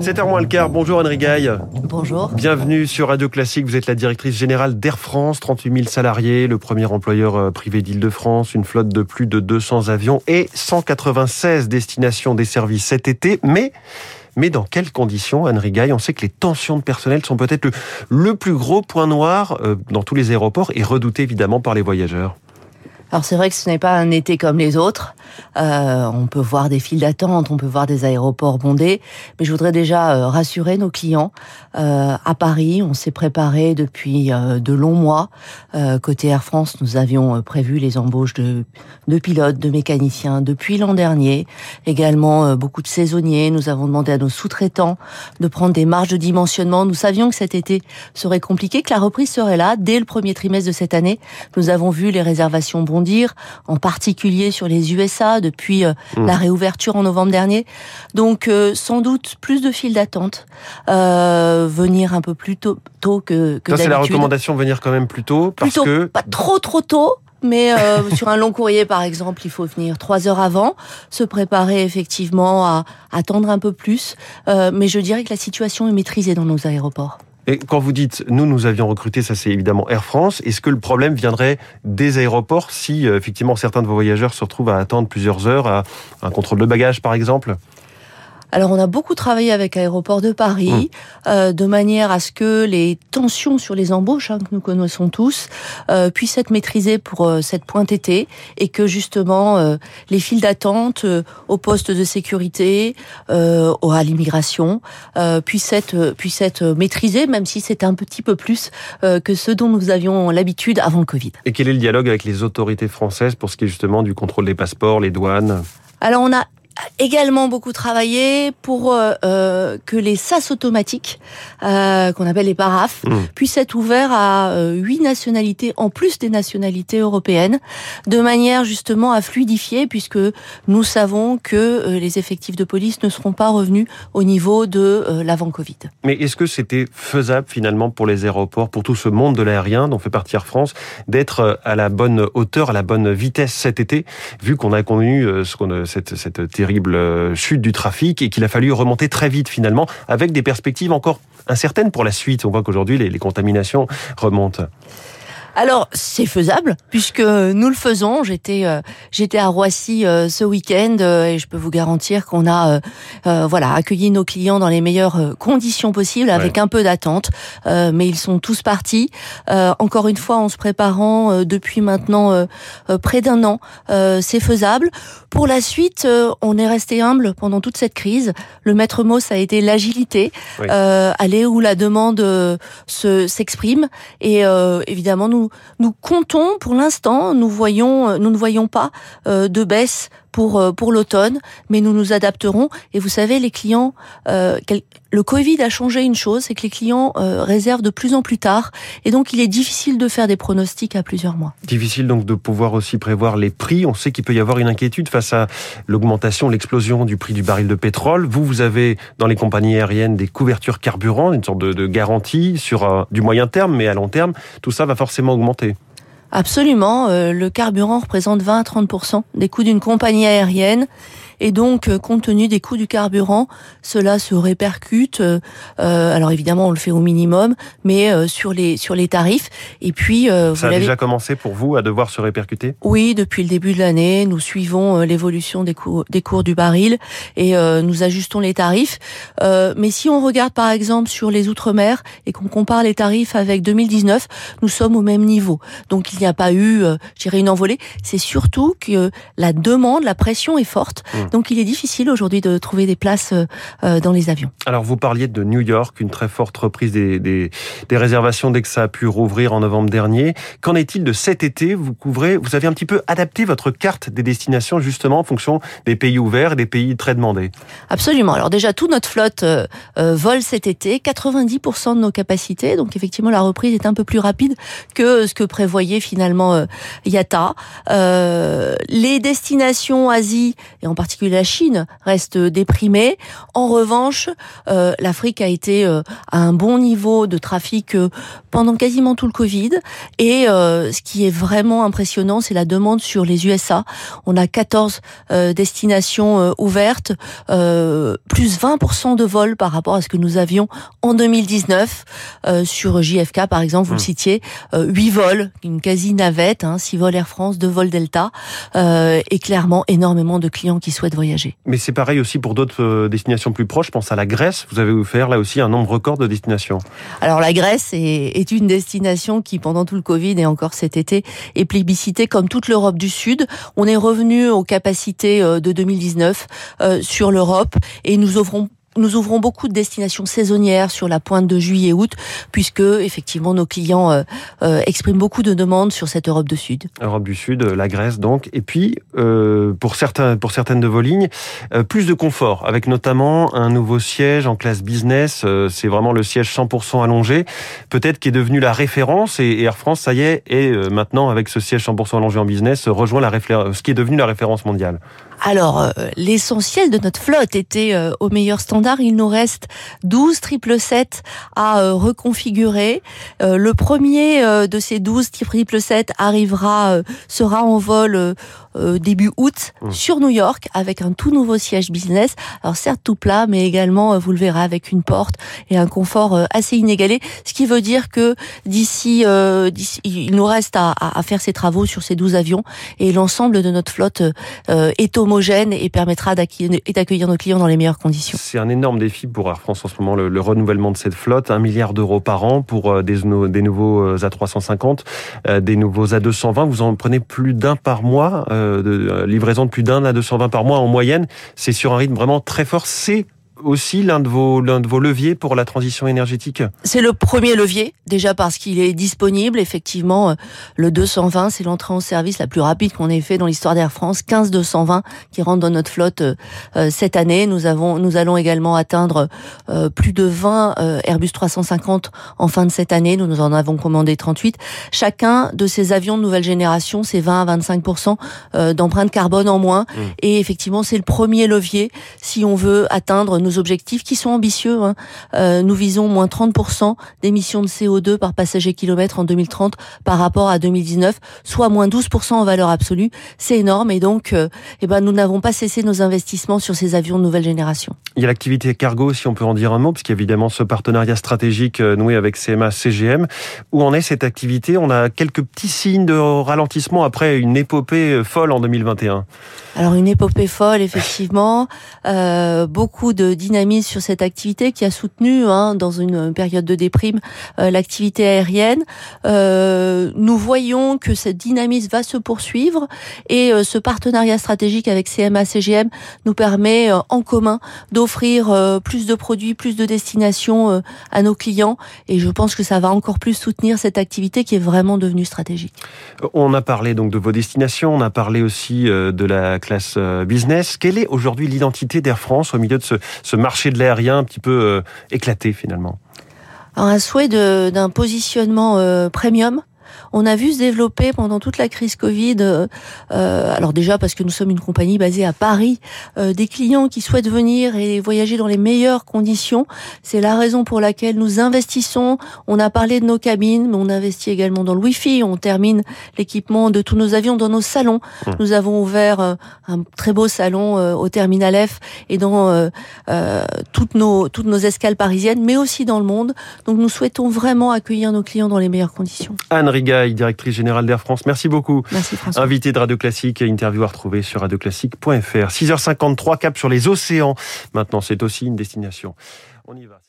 C'est moins le quart. Bonjour Henri Gaille. Bonjour. Bienvenue sur Radio Classique. Vous êtes la directrice générale d'Air France, 38 000 salariés, le premier employeur euh, privé d'Île-de-France, une flotte de plus de 200 avions et 196 destinations desservies cet été. Mais mais dans quelles conditions, Henri Gaille On sait que les tensions de personnel sont peut-être le, le, plus gros point noir euh, dans tous les aéroports et redouté évidemment par les voyageurs. Alors c'est vrai que ce n'est pas un été comme les autres. Euh, on peut voir des files d'attente, on peut voir des aéroports bondés, mais je voudrais déjà euh, rassurer nos clients. Euh, à Paris, on s'est préparé depuis euh, de longs mois. Euh, côté Air France, nous avions prévu les embauches de, de pilotes, de mécaniciens depuis l'an dernier. Également beaucoup de saisonniers. Nous avons demandé à nos sous-traitants de prendre des marges de dimensionnement. Nous savions que cet été serait compliqué, que la reprise serait là dès le premier trimestre de cette année. Nous avons vu les réservations bondir dire, en particulier sur les USA depuis euh, mmh. la réouverture en novembre dernier. Donc euh, sans doute plus de files d'attente, euh, venir un peu plus tôt, tôt que, que C'est la recommandation, venir quand même plus tôt, parce que pas trop trop tôt. Mais euh, sur un long courrier, par exemple, il faut venir trois heures avant, se préparer effectivement à attendre un peu plus. Euh, mais je dirais que la situation est maîtrisée dans nos aéroports. Et quand vous dites nous, nous avions recruté, ça c'est évidemment Air France, est-ce que le problème viendrait des aéroports si euh, effectivement certains de vos voyageurs se retrouvent à attendre plusieurs heures à un contrôle de bagages par exemple? Alors on a beaucoup travaillé avec Aéroport de Paris, mmh. euh, de manière à ce que les tensions sur les embauches hein, que nous connaissons tous euh, puissent être maîtrisées pour euh, cette pointe été et que justement euh, les files d'attente euh, au poste de sécurité, euh, à l'immigration puissent être puissent être maîtrisées, même si c'est un petit peu plus que ce dont nous avions l'habitude avant le Covid. Et quel est le dialogue avec les autorités françaises pour ce qui est justement du contrôle des passeports, les douanes? Alors on a également beaucoup travaillé pour euh, euh, que les sas automatiques, euh, qu'on appelle les parafs, mmh. puissent être ouverts à euh, huit nationalités en plus des nationalités européennes, de manière justement à fluidifier, puisque nous savons que les effectifs de police ne seront pas revenus au niveau de euh, l'avant Covid. Mais est-ce que c'était faisable finalement pour les aéroports, pour tout ce monde de l'aérien dont fait partie Air France, d'être à la bonne hauteur, à la bonne vitesse cet été, vu qu'on a connu ce qu'on cette, cette terrible euh, chute du trafic et qu'il a fallu remonter très vite finalement, avec des perspectives encore incertaines pour la suite. On voit qu'aujourd'hui les, les contaminations remontent. Alors c'est faisable puisque nous le faisons. J'étais euh, j'étais à Roissy euh, ce week-end euh, et je peux vous garantir qu'on a voilà accueilli nos clients dans les meilleures conditions possibles avec ouais. un peu d'attente, mais ils sont tous partis. encore une fois en se préparant depuis maintenant près d'un an, c'est faisable. Pour la suite, on est resté humble pendant toute cette crise. Le maître mot ça a été l'agilité, oui. aller où la demande se s'exprime et évidemment nous nous, comptons pour l'instant, nous voyons, euh, nous ne voyons pas euh, de baisse pour euh, pour l'automne, mais nous nous adapterons. Et vous savez, les clients, euh, le Covid a changé une chose, c'est que les clients euh, réservent de plus en plus tard, et donc il est difficile de faire des pronostics à plusieurs mois. Difficile donc de pouvoir aussi prévoir les prix. On sait qu'il peut y avoir une inquiétude face à l'augmentation, l'explosion du prix du baril de pétrole. Vous, vous avez dans les compagnies aériennes des couvertures carburant, une sorte de, garantie sur euh, du moyen terme, mais à long terme, tout ça va forcément augmenter. Absolument. Euh, le carburant représente 20 à 30% des coûts d'une compagnie aérienne. Et donc, euh, compte tenu des coûts du carburant, cela se répercute. Euh, alors évidemment, on le fait au minimum, mais euh, sur les sur les tarifs. Et puis, euh, ça a déjà commencé pour vous à devoir se répercuter? Oui, depuis le début de l'année, nous suivons euh, l'évolution des cours des cours du baril et euh, nous ajustons les tarifs. mais si on regarde par exemple sur les outre-mer et qu'on compare les tarifs avec 2019, nous sommes au même niveau. Donc il n'y a pas eu, je dirais, une envolée. C'est surtout que la demande, la pression est forte. Mmh. Donc il est difficile aujourd'hui de trouver des places euh, dans les avions. Alors vous parliez de New York, une très forte reprise des, des, des réservations dès que ça a pu rouvrir en novembre dernier. Qu'en est-il de cet été? Vous couvrez, vous avez un petit peu adapté votre carte des destinations justement en fonction des pays ouverts et des pays très demandés. Absolument. Alors déjà toute notre flotte euh, euh, vole cet été, 90% de nos capacités. Donc effectivement la reprise est un peu plus rapide que ce que prévoyait finalement euh, IATA. Euh, les destinations Asie et en particulier particulier la Chine, reste déprimée. En revanche, l'Afrique a été à un bon niveau de trafic pendant quasiment tout le Covid. Et ce qui est vraiment impressionnant, c'est la demande sur les USA. On a 14 destinations ouvertes, plus 20% de vols par rapport à ce que nous avions en 2019 sur JFK par exemple. Vous le hmm. citiez, 8 vols, une quasi navette, hein, 6 vols Air France, 2 vols Delta, euh, et clairement énormément de clients qui souhaitent voyager. Mais c'est pareil aussi pour d'autres euh, destinations plus proches. Je pense à la Grèce. Vous avez offert là aussi un nombre record de destinations. Alors la Grèce est, est une destination qui, pendant tout le Covid et encore cet été, est plébiscitée comme toute l'Europe du Sud. On est revenu aux capacités euh, de 2019 euh, sur l'Europe et nous offrons nous ouvrons beaucoup de destinations saisonnières sur la pointe de juillet-août, puisque effectivement nos clients euh, euh, expriment beaucoup de demandes sur cette Europe du Sud. Europe du Sud, la Grèce donc, et puis euh, pour certains, pour certaines de vos lignes, plus de confort, avec notamment un nouveau siège en classe business. c'est vraiment le siège 100% allongé, peut-être qui est devenu la référence. Et, Air France, ça y est, et maintenant avec ce siège 100% allongé en business, rejoint la ce qui est devenu la référence mondiale. Alors, euh, l'essentiel de notre flotte était euh, au meilleur standard. Il nous reste 12 7 à euh, reconfigurer. le premier de ces 12 7 arrivera, sera en vol début août mmh. sur New York avec un tout nouveau siège business. Alors certes tout plat, mais également, vous le verrez, avec une porte et un confort assez inégalé. Ce qui veut dire que d'ici, il nous reste à, à, faire ces travaux sur ces 12 avions et l'ensemble de notre flotte est homogène et permettra d'accueillir nos clients dans les meilleures conditions. C'est un énorme défi pour Air France en ce moment, le, renouvellement de cette flotte. Un milliard d'euros par an pour euh, des, nouveaux euh, A350, euh, des nouveaux A220. Vous en prenez plus d'un par mois, livraison de plus d'un A220 par mois en moyenne. C'est sur un rythme vraiment très fort. C'est aussi l'un de vos l'un de vos leviers pour la transition énergétique C'est le premier levier déjà parce qu'il est disponible effectivement euh, le 220 c'est l'entrée en service la plus rapide qu'on ait fait dans l'histoire d'Air France. 15 220 qui rentrent dans notre flotte euh, euh, cette année. Nous avons nous allons également atteindre plus de 20 Airbus 350 en fin de cette année. Nous nous en avons commandé 38 chacun de ces avions de nouvelle génération c'est 20 à 25 d'empreinte carbone en moins. Mmh. et effectivement c'est le premier levier si on veut atteindre nos objectifs qui sont ambitieux. Hein. Euh, nous visons moins 30% d'émissions de CO2 par passager kilomètre en 2030 par rapport à 2019, soit moins 12% en valeur absolue. C'est énorme et donc, euh, eh ben, nous n'avons pas cessé nos investissements sur ces avions de nouvelle génération. Il y a l'activité cargo, si on peut en dire un mot, puisqu'il y a évidemment ce partenariat stratégique euh, noué avec CMA CGM. Où en est cette activité? On a quelques petits signes de ralentissement après une épopée folle en 2021. Alors une épopée folle, effectivement. Euh, beaucoup de dynamisme sur cette activité qui a soutenu, hein, dans une période de déprime, euh, l'activité aérienne. Euh, nous voyons que cette dynamisme va se poursuivre et euh, ce partenariat stratégique avec CMA CGM nous permet euh, en commun d'offrir plus de produits, plus de destinations à nos clients. Et je pense que ça va encore plus soutenir cette activité qui est vraiment devenue stratégique. On a parlé donc de vos destinations, on a parlé aussi de la classe business. Quelle est aujourd'hui l'identité d'Air France au milieu de ce, marché de l'aérien un petit peu euh, éclaté finalement. Un souhait d'un positionnement euh, premium? On a vu se développer pendant toute la crise Covid, euh, euh, alors déjà parce que nous sommes une compagnie basée à Paris, euh, des clients qui souhaitent venir et voyager dans les meilleures conditions. C'est la raison pour laquelle nous investissons. On a parlé de nos cabines, mais on investit également dans le Wi-Fi. On termine l'équipement de tous nos avions dans nos salons. Mmh. Nous avons ouvert un très beau salon au Terminal F et dans toutes nos toutes nos escales parisiennes, mais aussi dans le monde. Donc nous souhaitons vraiment accueillir nos clients dans les meilleures conditions. Anne directrice générale d'Air France. Merci beaucoup. Merci François. Invité de Radio Classique, interview à retrouver sur radioclassique.fr. 6h53, cap sur les océans. Maintenant, c'est aussi une destination. On y va.